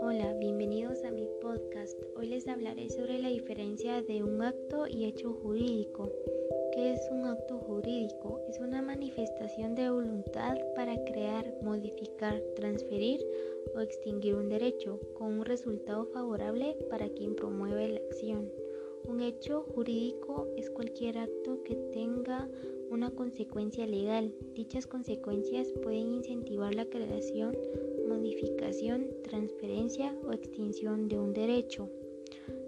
Hola, bienvenidos a mi podcast. Hoy les hablaré sobre la diferencia de un acto y hecho jurídico. ¿Qué es un acto jurídico? Es una manifestación de voluntad para crear, modificar, transferir o extinguir un derecho con un resultado favorable para quien promueve la acción. Un hecho jurídico es cualquier acto que tenga una consecuencia legal. Dichas consecuencias pueden incentivar la creación, modificación, transferencia o extinción de un derecho.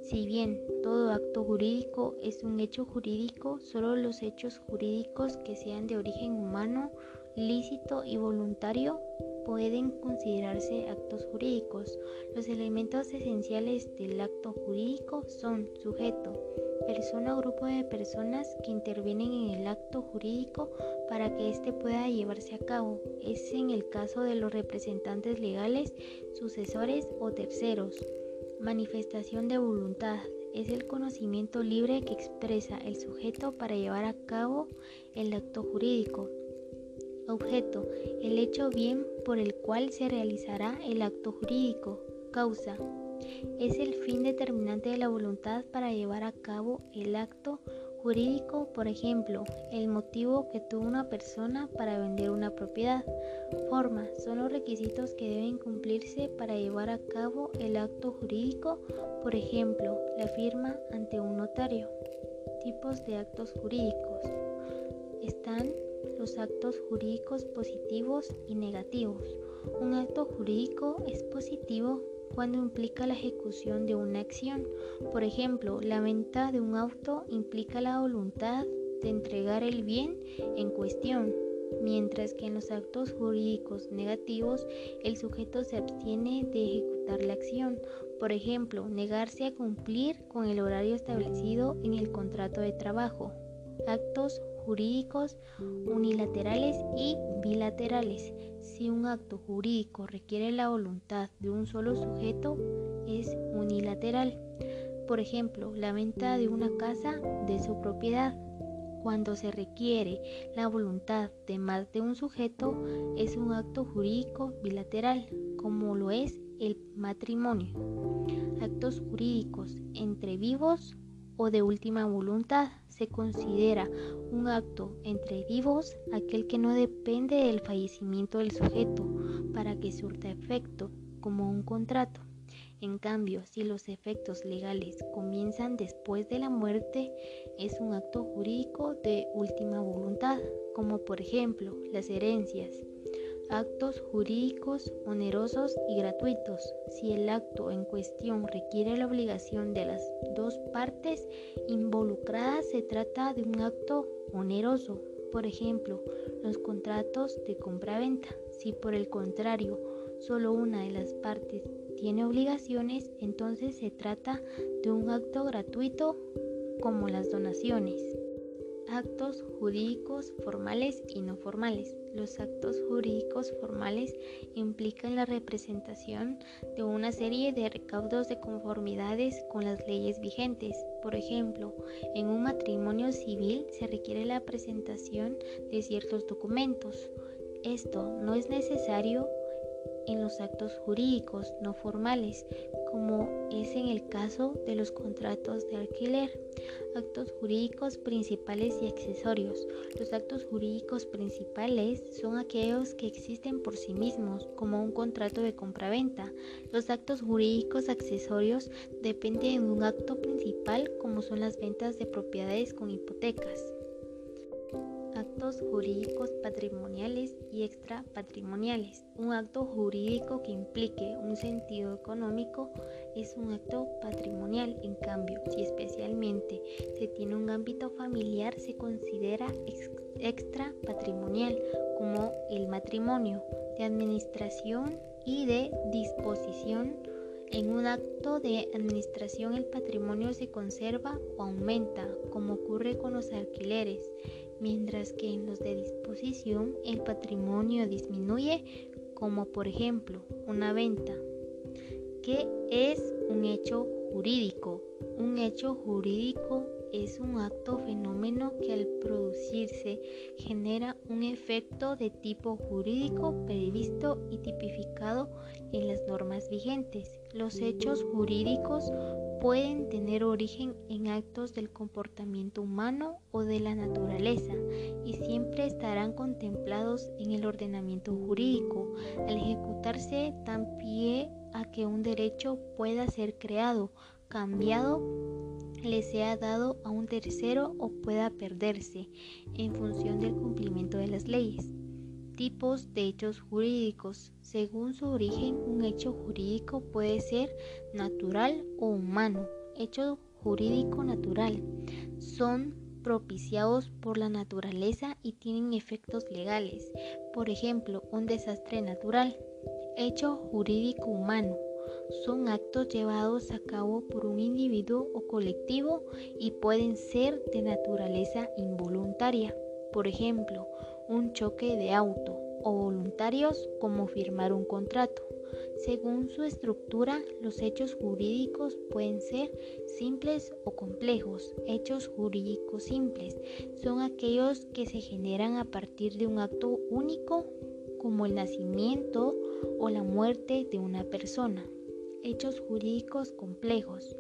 Si bien todo acto jurídico es un hecho jurídico, solo los hechos jurídicos que sean de origen humano, lícito y voluntario pueden considerarse actos jurídicos. Los elementos esenciales del acto jurídico son sujeto, persona o grupo de personas que intervienen en el acto jurídico para que éste pueda llevarse a cabo. Es en el caso de los representantes legales, sucesores o terceros. Manifestación de voluntad es el conocimiento libre que expresa el sujeto para llevar a cabo el acto jurídico. Objeto, el hecho bien por el cual se realizará el acto jurídico. Causa, es el fin determinante de la voluntad para llevar a cabo el acto jurídico, por ejemplo, el motivo que tuvo una persona para vender una propiedad. Forma son los requisitos que deben cumplirse para llevar a cabo el acto jurídico, por ejemplo, la firma ante un notario. Tipos de actos jurídicos. Están los actos jurídicos positivos y negativos. Un acto jurídico es positivo cuando implica la ejecución de una acción. Por ejemplo, la venta de un auto implica la voluntad de entregar el bien en cuestión, mientras que en los actos jurídicos negativos el sujeto se abstiene de ejecutar la acción. Por ejemplo, negarse a cumplir con el horario establecido en el contrato de trabajo. Actos jurídicos unilaterales y bilaterales. Si un acto jurídico requiere la voluntad de un solo sujeto, es unilateral. Por ejemplo, la venta de una casa de su propiedad. Cuando se requiere la voluntad de más de un sujeto, es un acto jurídico bilateral, como lo es el matrimonio. Actos jurídicos entre vivos o de última voluntad se considera un acto entre vivos aquel que no depende del fallecimiento del sujeto para que surta efecto como un contrato. En cambio, si los efectos legales comienzan después de la muerte, es un acto jurídico de última voluntad, como por ejemplo las herencias actos jurídicos onerosos y gratuitos. Si el acto en cuestión requiere la obligación de las dos partes involucradas, se trata de un acto oneroso. Por ejemplo, los contratos de compra-venta. Si por el contrario solo una de las partes tiene obligaciones, entonces se trata de un acto gratuito como las donaciones. Actos jurídicos formales y no formales. Los actos jurídicos formales implican la representación de una serie de recaudos de conformidades con las leyes vigentes. Por ejemplo, en un matrimonio civil se requiere la presentación de ciertos documentos. Esto no es necesario en los actos jurídicos no formales, como es en el caso de los contratos de alquiler. Actos jurídicos principales y accesorios. Los actos jurídicos principales son aquellos que existen por sí mismos, como un contrato de compraventa. Los actos jurídicos accesorios dependen de un acto principal, como son las ventas de propiedades con hipotecas actos jurídicos patrimoniales y extrapatrimoniales. Un acto jurídico que implique un sentido económico es un acto patrimonial. En cambio, si especialmente se tiene un ámbito familiar, se considera extrapatrimonial, como el matrimonio, de administración y de disposición. En un acto de administración el patrimonio se conserva o aumenta, como ocurre con los alquileres mientras que en los de disposición el patrimonio disminuye, como por ejemplo una venta. ¿Qué es un hecho jurídico? Un hecho jurídico es un acto fenómeno que al producirse genera un efecto de tipo jurídico previsto y tipificado en las normas vigentes. Los hechos jurídicos pueden tener origen en actos del comportamiento humano o de la naturaleza y siempre estarán contemplados en el ordenamiento jurídico. Al ejecutarse dan pie a que un derecho pueda ser creado, cambiado, le sea dado a un tercero o pueda perderse en función del cumplimiento de las leyes. Tipos de hechos jurídicos. Según su origen, un hecho jurídico puede ser natural o humano. Hecho jurídico natural. Son propiciados por la naturaleza y tienen efectos legales. Por ejemplo, un desastre natural. Hecho jurídico humano son actos llevados a cabo por un individuo o colectivo y pueden ser de naturaleza involuntaria, por ejemplo, un choque de auto, o voluntarios como firmar un contrato. Según su estructura, los hechos jurídicos pueden ser simples o complejos. Hechos jurídicos simples son aquellos que se generan a partir de un acto único como el nacimiento o la muerte de una persona hechos jurídicos complejos.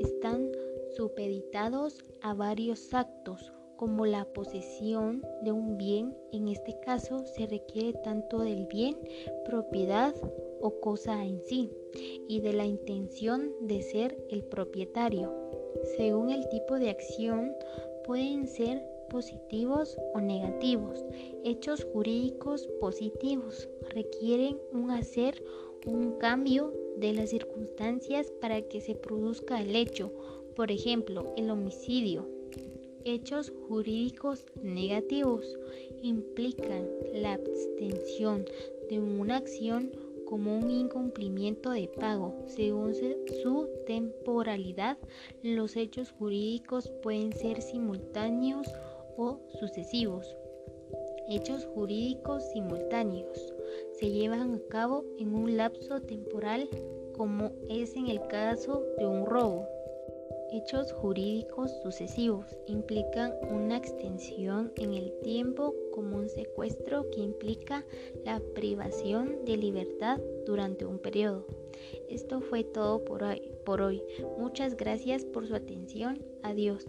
Están supeditados a varios actos como la posesión de un bien, en este caso se requiere tanto del bien, propiedad o cosa en sí, y de la intención de ser el propietario. Según el tipo de acción, pueden ser positivos o negativos. Hechos jurídicos positivos requieren un hacer, un cambio de las circunstancias para que se produzca el hecho, por ejemplo, el homicidio. Hechos jurídicos negativos implican la abstención de una acción como un incumplimiento de pago. Según su temporalidad, los hechos jurídicos pueden ser simultáneos o sucesivos. Hechos jurídicos simultáneos se llevan a cabo en un lapso temporal como es en el caso de un robo. Hechos jurídicos sucesivos implican una extensión en el tiempo como un secuestro que implica la privación de libertad durante un periodo. Esto fue todo por hoy. Por hoy. Muchas gracias por su atención. Adiós.